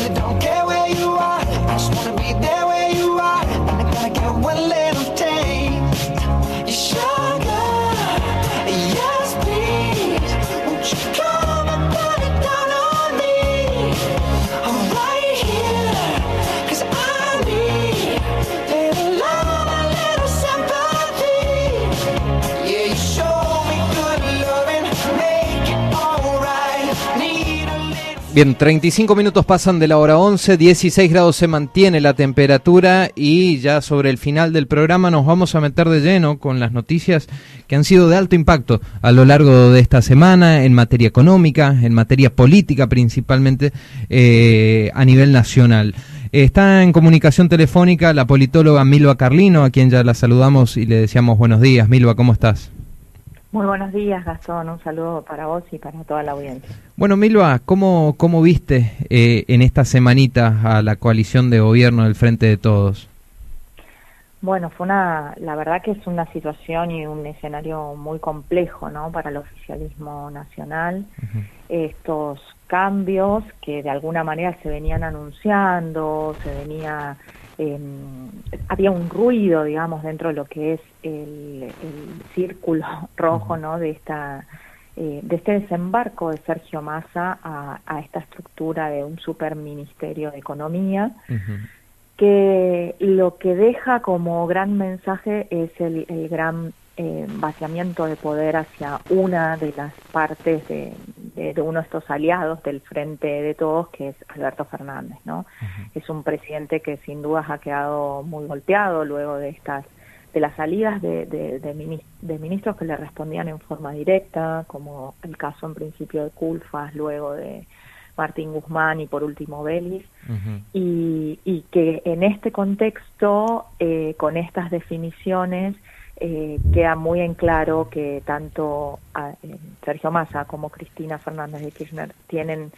really don't care Bien, 35 minutos pasan de la hora 11, 16 grados se mantiene la temperatura y ya sobre el final del programa nos vamos a meter de lleno con las noticias que han sido de alto impacto a lo largo de esta semana en materia económica, en materia política principalmente eh, a nivel nacional. Está en comunicación telefónica la politóloga Milva Carlino, a quien ya la saludamos y le deseamos buenos días. Milva, ¿cómo estás? Muy buenos días, Gastón. Un saludo para vos y para toda la audiencia. Bueno, Milva, ¿cómo, cómo viste eh, en esta semanita a la coalición de gobierno del Frente de Todos? Bueno, fue una, la verdad que es una situación y un escenario muy complejo, ¿no? Para el oficialismo nacional. Estos cambios que de alguna manera se venían anunciando, se venía, eh, había un ruido, digamos, dentro de lo que es el, el círculo rojo, ¿no? De esta eh, de este desembarco de Sergio Massa a, a esta estructura de un superministerio de Economía. que lo que deja como gran mensaje es el, el gran eh, vaciamiento de poder hacia una de las partes de, de, de, uno de estos aliados del frente de todos, que es Alberto Fernández, ¿no? Es un presidente que sin dudas ha quedado muy golpeado luego de estas de las salidas de, de, de, minis- de ministros que le respondían en forma directa, como el caso en principio de Culfas, luego de Martín Guzmán y por último Vélez. Y, y que en este contexto, eh, con estas definiciones, eh, queda muy en claro que tanto a- eh, Sergio Massa como Cristina Fernández de Kirchner tienen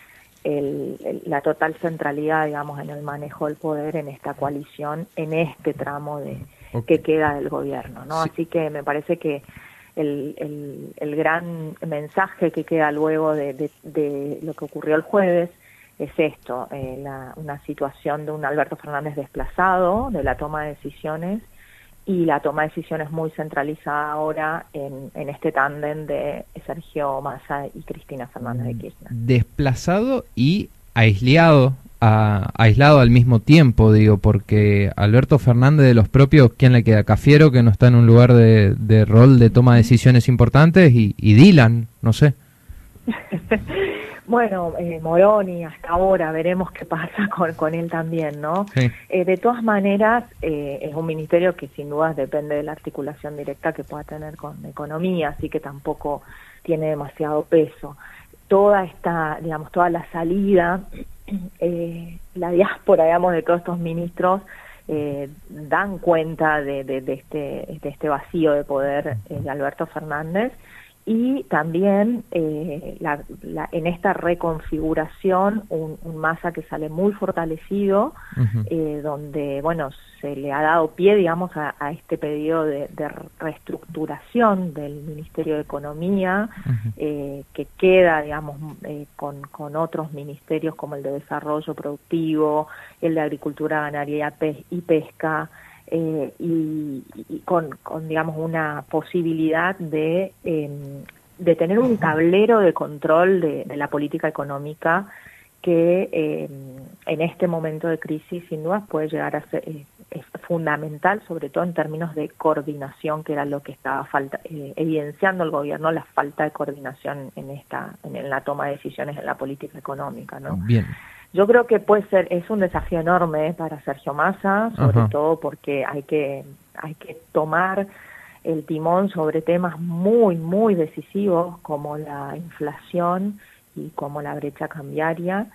el- el- la total centralidad, digamos, en el manejo del poder en esta coalición, en este tramo de que queda del gobierno, ¿no? Sí. Así que me parece que el, el, el gran mensaje que queda luego de, de, de lo que ocurrió el jueves es esto, eh, la, una situación de un Alberto Fernández desplazado de la toma de decisiones y la toma de decisiones muy centralizada ahora en, en este tándem de Sergio Massa y Cristina Fernández de Kirchner. Desplazado y aislado, a- aislado al mismo tiempo, digo, porque Alberto Fernández de los propios, ¿quién le queda? Cafiero, que no está en un lugar de, de rol de toma de decisiones importantes, y, y Dylan, no sé. Bueno, eh, Moroni hasta ahora, veremos qué pasa con, con él también, ¿no? Sí. Eh, de todas maneras, eh, es un ministerio que sin dudas depende de la articulación directa que pueda tener con economía, así que tampoco tiene demasiado peso. Toda esta, digamos, toda la salida, eh, la diáspora, digamos, de todos estos ministros eh, dan cuenta de, de, de este, de este vacío de poder eh, de Alberto Fernández y también eh, la, la, en esta reconfiguración un, un Massa que sale muy fortalecido, eh, donde bueno se le ha dado pie, digamos, a, a este pedido de, de reestructuración del Ministerio de Economía, eh, que queda, digamos, eh, con, con otros ministerios como el de Desarrollo Productivo, el de Agricultura, Ganadería y Pesca, eh, y, y con, con, digamos, una posibilidad de, eh, de tener un tablero de control de, de la política económica que eh, en este momento de crisis sin duda puede llegar a ser es fundamental, sobre todo en términos de coordinación, que era lo que estaba falta, eh, evidenciando el gobierno, la falta de coordinación en esta, en, en la toma de decisiones en la política económica, ¿no? Bien. Yo creo que puede ser, es un desafío enorme para Sergio Massa, sobre Ajá. todo porque hay que, hay que tomar el timón sobre temas muy, muy decisivos como la inflación y como la brecha cambiaria.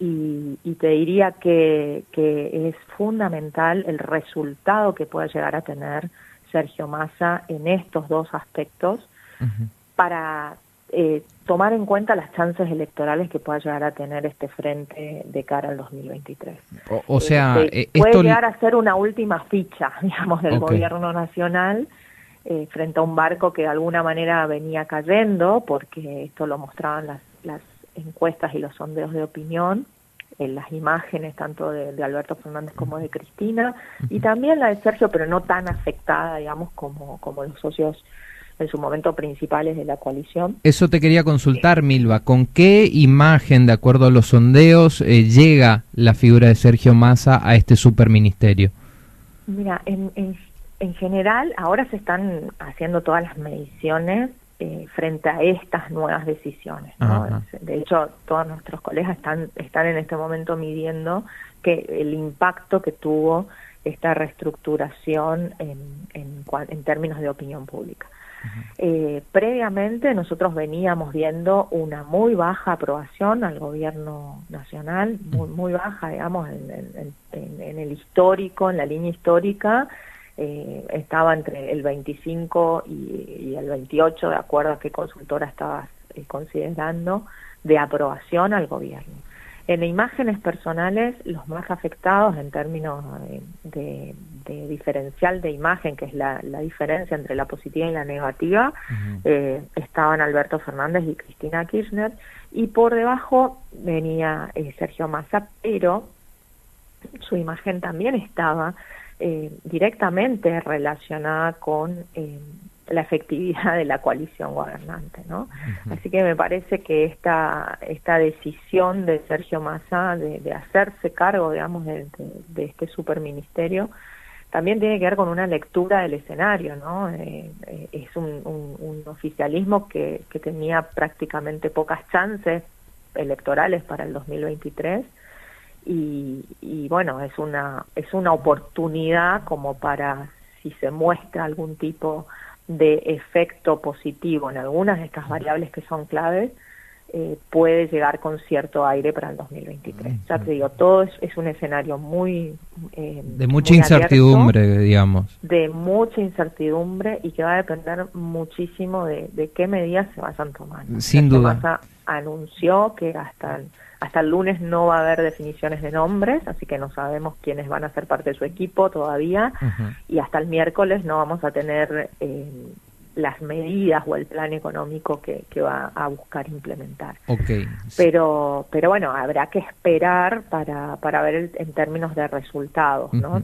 Y, y te diría que, que es fundamental el resultado que pueda llegar a tener Sergio Massa en estos dos aspectos para eh, tomar en cuenta las chances electorales que pueda llegar a tener este frente de cara al 2023. O, o sea, Eh, eh, puede llegar a ser una última ficha, digamos, del gobierno nacional eh, frente a un barco que de alguna manera venía cayendo, porque esto lo mostraban las, las encuestas y los sondeos de opinión, en las imágenes tanto de, Alberto Fernández como de Cristina y también la de Sergio, pero no tan afectada, digamos, como, como los socios en su momento principales de la coalición. Eso te quería consultar, Milva. ¿Con qué imagen, de acuerdo a los sondeos, eh, llega la figura de Sergio Massa a este superministerio? Mira, en, en, general ahora se están haciendo todas las mediciones eh, frente a estas nuevas decisiones. De hecho, todos nuestros colegas están, están en este momento midiendo que el impacto que tuvo esta reestructuración en, en, en términos de opinión pública. Eh, previamente nosotros veníamos viendo una muy baja aprobación al gobierno nacional, muy, muy baja, digamos, en, el histórico, en la línea histórica, eh, estaba entre el 25 y, el 28, de acuerdo a qué consultora estabas eh, considerando, de aprobación al gobierno. En imágenes personales, los más afectados en términos de, diferencial de imagen, que es la, diferencia entre la positiva y la negativa, eh, estaban Alberto Fernández y Cristina Kirchner, y por debajo venía eh, Sergio Massa, pero su imagen también estaba eh, directamente relacionada con la efectividad de la coalición gobernante, ¿no? Así que me parece que esta esta decisión de Sergio Massa de, hacerse cargo, digamos, de, este superministerio también tiene que ver con una lectura del escenario, ¿no? Eh, eh, es un, oficialismo que, que tenía prácticamente pocas chances electorales para el 2023 y, y bueno es una es una oportunidad como para si se muestra algún tipo de efecto positivo en algunas de estas variables que son claves, eh, puede llegar con cierto aire para el 2023. Ya te digo, todo es, un escenario muy... Eh, de mucha incertidumbre, digamos. De mucha incertidumbre y que va a depender muchísimo de, qué medidas se vayan tomando. Sin duda. Anunció que hasta hasta el lunes no va a haber definiciones de nombres, así que no sabemos quiénes van a ser parte de su equipo todavía. Y hasta el miércoles no vamos a tener eh, las medidas o el plan económico que, va a buscar implementar. Okay. Pero, pero bueno, habrá que esperar para, para ver en términos de resultados, ¿no?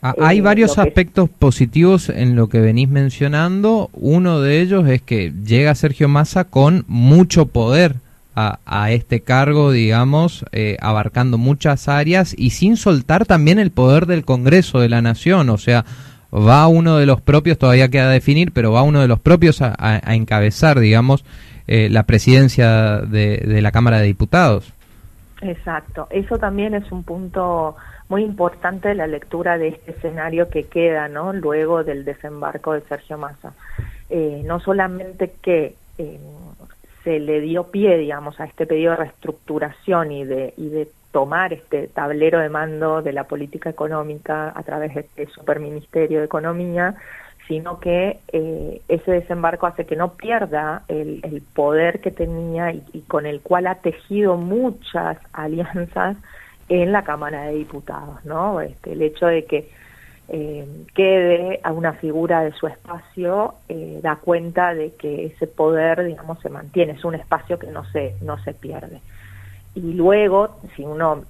Ah, hay eh, varios aspectos positivos en lo que venís mencionando. Uno de ellos es que llega Sergio Massa con mucho poder a, este cargo, digamos, eh, abarcando muchas áreas y sin soltar también el poder del Congreso de la Nación. O sea, va uno de los propios, todavía queda definir, pero va uno de los propios a, encabezar, digamos, eh, la presidencia de, la Cámara de Diputados. Exacto, eso también es un punto muy importante de la lectura de este escenario que queda, ¿no? Luego del desembarco de Sergio Massa. Eh, no solamente que eh, se le dio pie, digamos, a este pedido de reestructuración y de, y de tomar este tablero de mando de la política económica a través de este superministerio de Economía, sino que eh, ese desembarco hace que no pierda el, poder que tenía y, y, con el cual ha tejido muchas alianzas en la Cámara de Diputados, ¿no? Este, el hecho de que eh, quede a una figura de su espacio eh, da cuenta de que ese poder digamos se mantiene es un espacio que no se no se pierde y luego si uno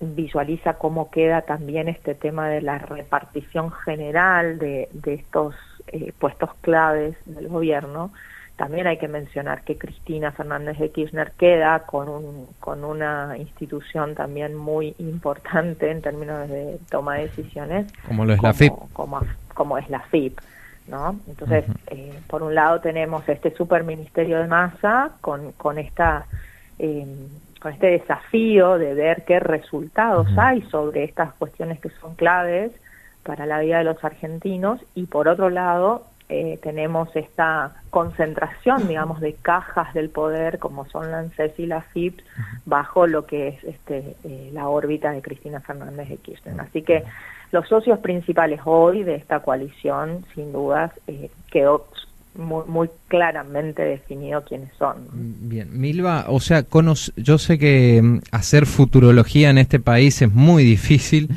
visualiza cómo queda también este tema de la repartición general de, de estos eh, puestos claves del gobierno también hay que mencionar que Cristina Fernández de Kirchner queda con, un, con una institución también muy importante en términos de toma de decisiones. Como lo es la FIP. Como, es la FIP. ¿no? Entonces, eh, por un lado tenemos este superministerio de masa con, con esta... Eh, con este desafío de ver qué resultados hay sobre estas cuestiones que son claves para la vida de los argentinos. Y por otro lado eh, tenemos esta concentración, digamos, de cajas del poder como son la ANSES y la FIP bajo lo que es este, eh, la órbita de Cristina Fernández de Kirchner. Así que los socios principales hoy de esta coalición, sin dudas, eh, quedó muy, muy, claramente definido quiénes son. Bien, Milva, o sea, yo sé que mm, hacer futurología en este país es muy difícil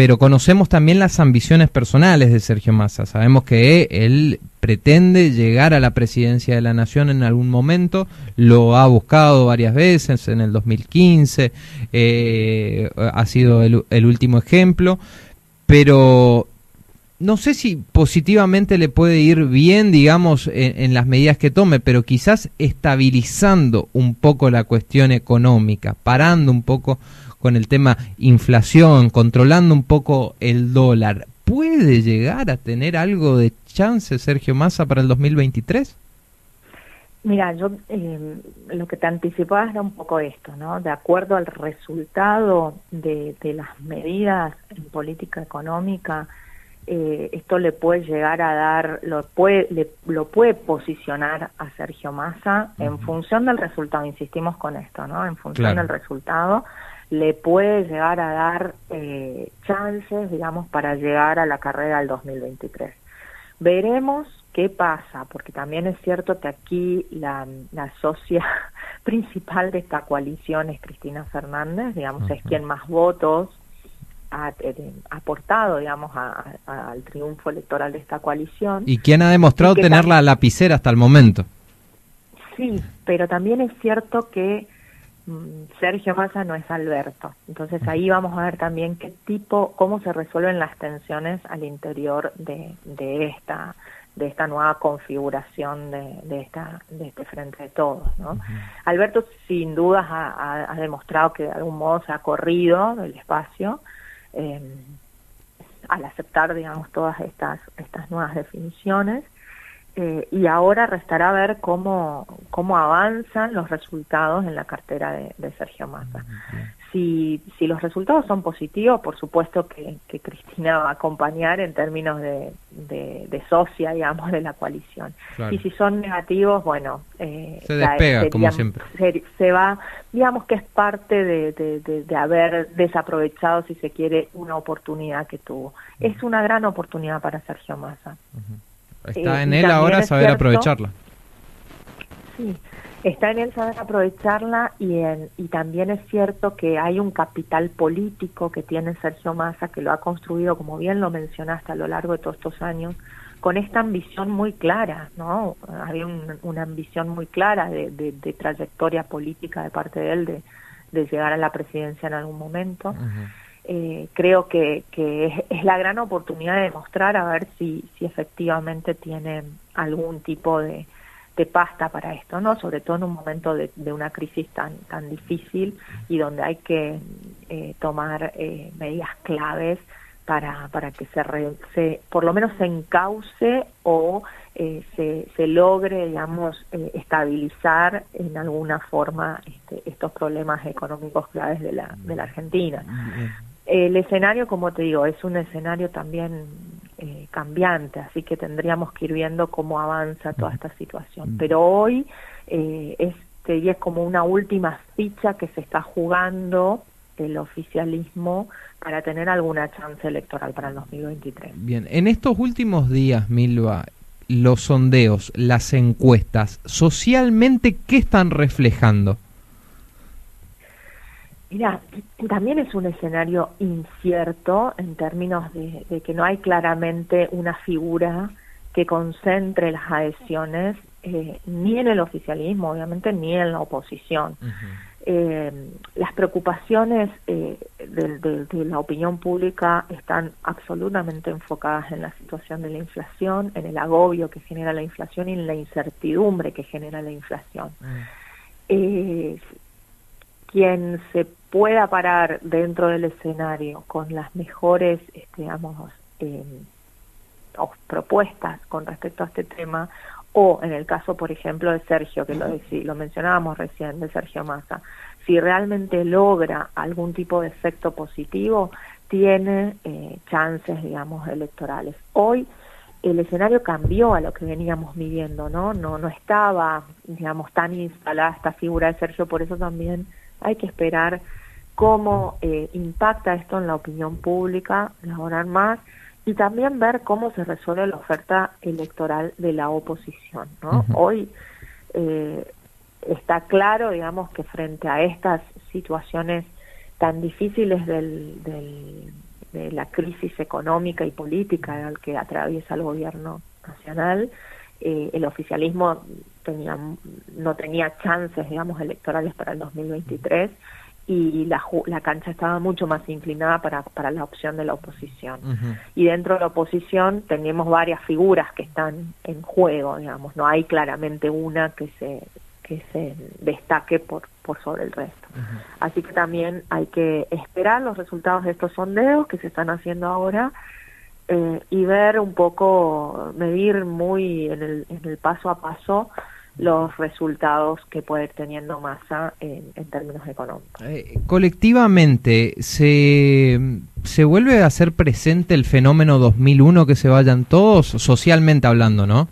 pero conocemos también las ambiciones personales de Sergio Massa. Sabemos que él pretende llegar a la presidencia de la nación en algún momento, lo ha buscado varias veces, en el 2015 eh, ha sido el, el último ejemplo, pero no sé si positivamente le puede ir bien, digamos, en, las medidas que tome, pero quizás estabilizando un poco la cuestión económica, parando un poco con el tema inflación, controlando un poco el dólar, ¿puede llegar a tener algo de chance Sergio Massa para el 2023? Mira, yo eh, lo que te anticipaba era un poco esto, ¿no? De acuerdo al resultado de, de las medidas en política económica, eh, esto le puede llegar a dar, lo puede, lo puede posicionar a Sergio Massa en función del resultado, insistimos con esto, ¿no? En función del resultado, le puede llegar a dar eh, chances, digamos, para llegar a la carrera del 2023. Veremos qué pasa, porque también es cierto que aquí la, la socia principal de esta coalición es Cristina Fernández, digamos, es quien más votos ha eh, aportado, digamos, al triunfo electoral de esta coalición. Y quien ha demostrado tener la lapicera hasta el momento. Sí, pero también es cierto que mm, Sergio Massa no es Alberto. Entonces ahí vamos a ver también qué tipo, cómo se resuelven las tensiones al interior de, de esta de esta nueva configuración de, de, esta, de este frente de todos. ¿no? Alberto sin dudas ha, ha, demostrado que de algún modo se ha corrido del espacio, eh, al aceptar, digamos, todas estas, estas nuevas definiciones. Eh, y ahora restará ver cómo, cómo avanzan los resultados en la cartera de, Sergio Massa. Si, si los resultados son positivos, por supuesto que, Cristina va a acompañar en términos de, de, socia, digamos, de la coalición. Y si son negativos, bueno, eh, se despega, como siempre. Se, va, digamos que es parte de, de, haber desaprovechado, si se quiere, una oportunidad que tuvo. Es una gran oportunidad para Sergio Massa. Está eh, en él ahora saber aprovecharla. Sí, está en él saber aprovecharla y, en, y también es cierto que hay un capital político que tiene Sergio Massa, que lo ha construido, como bien lo mencionaste, a lo largo de todos estos años, con esta ambición muy clara, ¿no? Había una ambición muy clara de, de, trayectoria política de parte de él, de, de llegar a la presidencia en algún momento. Eh, creo que, es, la gran oportunidad de demostrar a ver si, si efectivamente tiene algún tipo de, de pasta para esto, ¿no? Sobre todo en un momento de, de una crisis tan tan difícil y donde hay que eh, tomar eh, medidas claves para, para que se, se por lo menos se encauce o eh, se, se logre, digamos, eh, estabilizar en alguna forma este, estos problemas económicos claves de la, de la Argentina. El escenario, como te digo, es un escenario también eh, cambiante, así que tendríamos que ir viendo cómo avanza toda esta situación. Pero hoy eh, es, es como una última ficha que se está jugando el oficialismo para tener alguna chance electoral para el 2023. Bien, en estos últimos días, Milva, los sondeos, las encuestas, socialmente, ¿qué están reflejando? Mira, también es un escenario incierto en términos de, que no hay claramente una figura que concentre las adhesiones eh, ni en el oficialismo, obviamente, ni en la oposición. eh, las preocupaciones eh, de, de, de, la opinión pública están absolutamente enfocadas en la situación de la inflación, en el agobio que genera la inflación y en la incertidumbre que genera la inflación. eh, quien se pueda parar dentro del escenario con las mejores, este, digamos, eh, propuestas con respecto a este tema, o en el caso, por ejemplo, de Sergio, que lo, lo mencionábamos recién, de Sergio Massa, si realmente logra algún tipo de efecto positivo, tiene eh, chances, digamos, electorales. Hoy el escenario cambió a lo que veníamos midiendo, ¿no? No, no estaba, digamos, tan instalada esta figura de Sergio, por eso también hay que esperar cómo eh, impacta esto en la opinión pública, elaborar más y también ver cómo se resuelve la oferta electoral de la oposición. ¿no? Hoy eh, está claro, digamos, que frente a estas situaciones tan difíciles del, del de la crisis económica y política al que atraviesa el gobierno nacional, eh, el oficialismo tenía, no tenía chances, digamos, electorales para el 2023 y la, la cancha estaba mucho más inclinada para, para la opción de la oposición. Y dentro de la oposición tenemos varias figuras que están en juego, digamos, no hay claramente una que se que se destaque por, por sobre el resto. Así que también hay que esperar los resultados de estos sondeos que se están haciendo ahora eh, y ver un poco, medir muy en el, en el paso a paso los resultados que puede ir teniendo masa en, en términos económicos. Eh, colectivamente, ¿se, ¿se vuelve a hacer presente el fenómeno 2001 que se vayan todos, socialmente hablando, no?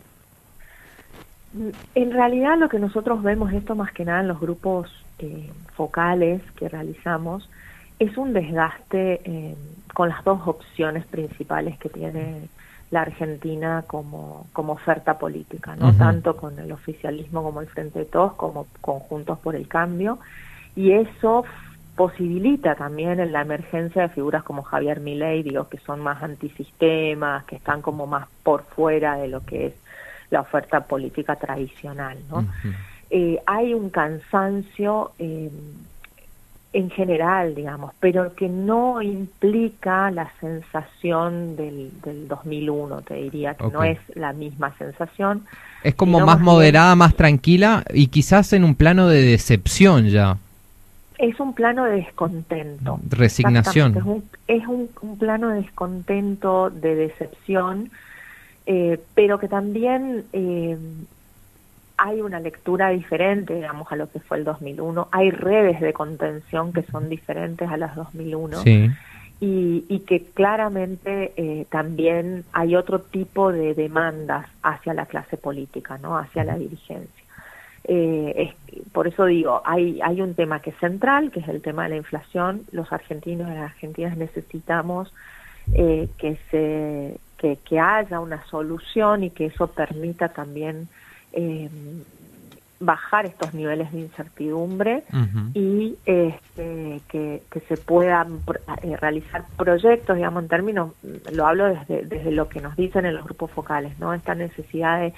En realidad lo que nosotros vemos esto más que nada en los grupos eh, focales que realizamos es un desgaste eh, con las dos opciones principales que tiene la Argentina como, como oferta política, no tanto con el oficialismo como el Frente de Todos, como conjuntos por el cambio, y eso posibilita también en la emergencia de figuras como Javier Milei, digo, que son más antisistemas, que están como más por fuera de lo que es la oferta política tradicional, ¿no? eh, hay un cansancio eh, en general, digamos, pero que no implica la sensación del, del 2001, te diría, que no es la misma sensación. Es como más moderada, más tranquila y quizás en un plano de decepción ya. Es un plano de descontento. Resignación. Es, un, es un, un, plano de descontento, de decepción, eh, pero que también eh, hay una lectura diferente, digamos, a lo que fue el 2001. Hay redes de contención que son diferentes a las 2001. Y, y que claramente eh, también hay otro tipo de demandas hacia la clase política, ¿no? Hacia la dirigencia. Eh, es, por eso digo, hay, hay un tema que es central, que es el tema de la inflación. Los argentinos y las argentinas necesitamos eh, que, se, que, que haya una solución y que eso permita también eh, bajar estos niveles de incertidumbre y este, que, que, se puedan eh, realizar proyectos, digamos, en términos, lo hablo desde, desde lo que nos dicen en los grupos focales, ¿no? Esta necesidad de,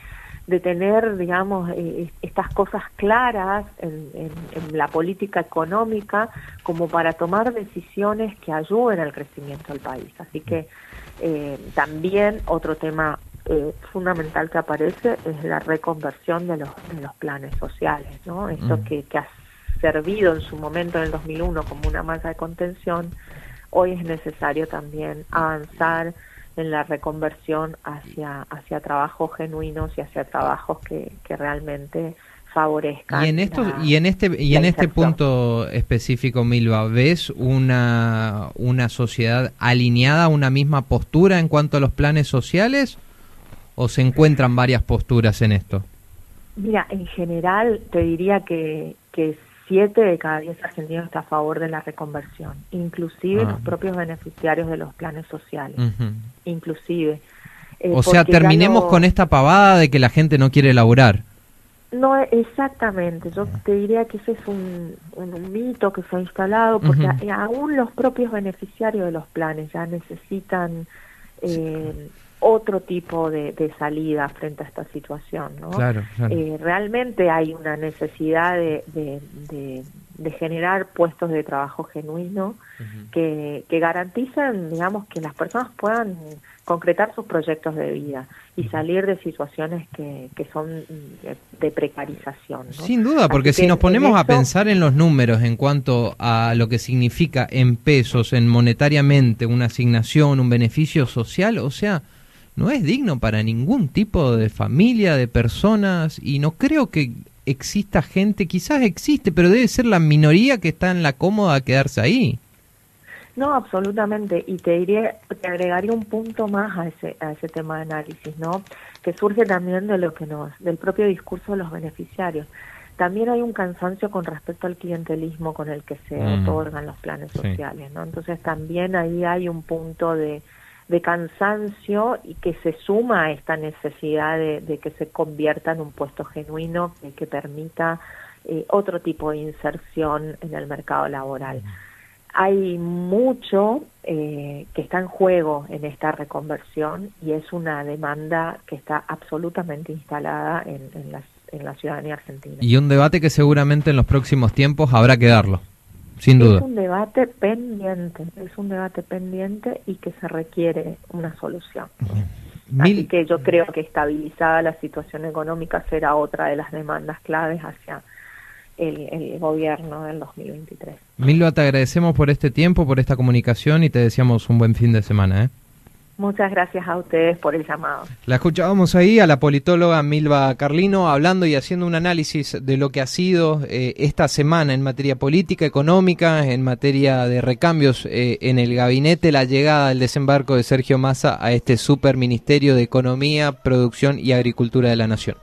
de tener, digamos, eh, estas cosas claras en, en, en, la política económica como para tomar decisiones que ayuden al crecimiento del país. Así que eh, también otro tema eh, fundamental que aparece es la reconversión de los, de los planes sociales, ¿no? Esto mm. que, que ha servido en su momento en el 2001 como una masa de contención, hoy es necesario también avanzar en la reconversión hacia, hacia trabajos genuinos y hacia trabajos que, que realmente favorezcan. Y en esto la, y en este y en este punto específico, Milva, ¿ves una una sociedad alineada a una misma postura en cuanto a los planes sociales? O se encuentran varias posturas en esto? Mira, en general te diría que, que siete de cada diez argentinos está a favor de la reconversión, inclusive ah. los propios beneficiarios de los planes sociales, uh -huh. inclusive. Eh, o sea, terminemos con esta pavada de que la gente no quiere laburar. No, exactamente. Yo te diría que ese es un, un, un mito que se ha instalado, porque uh -huh. aún los propios beneficiarios de los planes ya necesitan eh, otro tipo de, de, salida frente a esta situación. ¿no? Claro, claro. Eh, realmente hay una necesidad de, de, generar puestos de trabajo genuino uh -huh. que, que garanticen, digamos, que las personas puedan concretar sus proyectos de vida y salir de situaciones que, que son de precarización. ¿no? Sin duda, porque Así si nos ponemos a pensar en los números en cuanto a lo que significa en pesos, en monetariamente, una asignación, un beneficio social, o sea, no es digno para ningún tipo de familia, de personas, y no creo que exista gente, quizás existe, pero debe ser la minoría que está en la cómoda a quedarse ahí. No, absolutamente. Y te diría, te agregaría un punto más a ese, a ese tema de análisis, ¿no? Que surge también de lo que nos, del propio discurso de los beneficiarios. También hay un cansancio con respecto al clientelismo con el que se mm. otorgan los planes sí. sociales, ¿no? Entonces también ahí hay un punto de, de cansancio y que se suma a esta necesidad de, de que se convierta en un puesto genuino que, que permita eh, otro tipo de inserción en el mercado laboral. hay mucho eh, que está en juego en esta reconversión y es una demanda que está absolutamente instalada en, en la ciudadanía argentina. Y un debate que seguramente en los próximos tiempos habrá que darlo, sin duda. Es un debate pendiente, es un debate pendiente y que se requiere una solución. Mil... Así que yo creo que estabilizada la situación económica será otra de las demandas claves hacia el, el, gobierno del 2023. Milva, te agradecemos por este tiempo, por esta comunicación y te deseamos un buen fin de semana. ¿eh? Muchas gracias a ustedes por el llamado. La escuchábamos ahí a la politóloga Milva Carlino hablando y haciendo un análisis de lo que ha sido eh, esta semana en materia política, económica, en materia de recambios eh, en el gabinete, la llegada del desembarco de Sergio Massa a este superministerio de Economía, Producción y Agricultura de la Nación.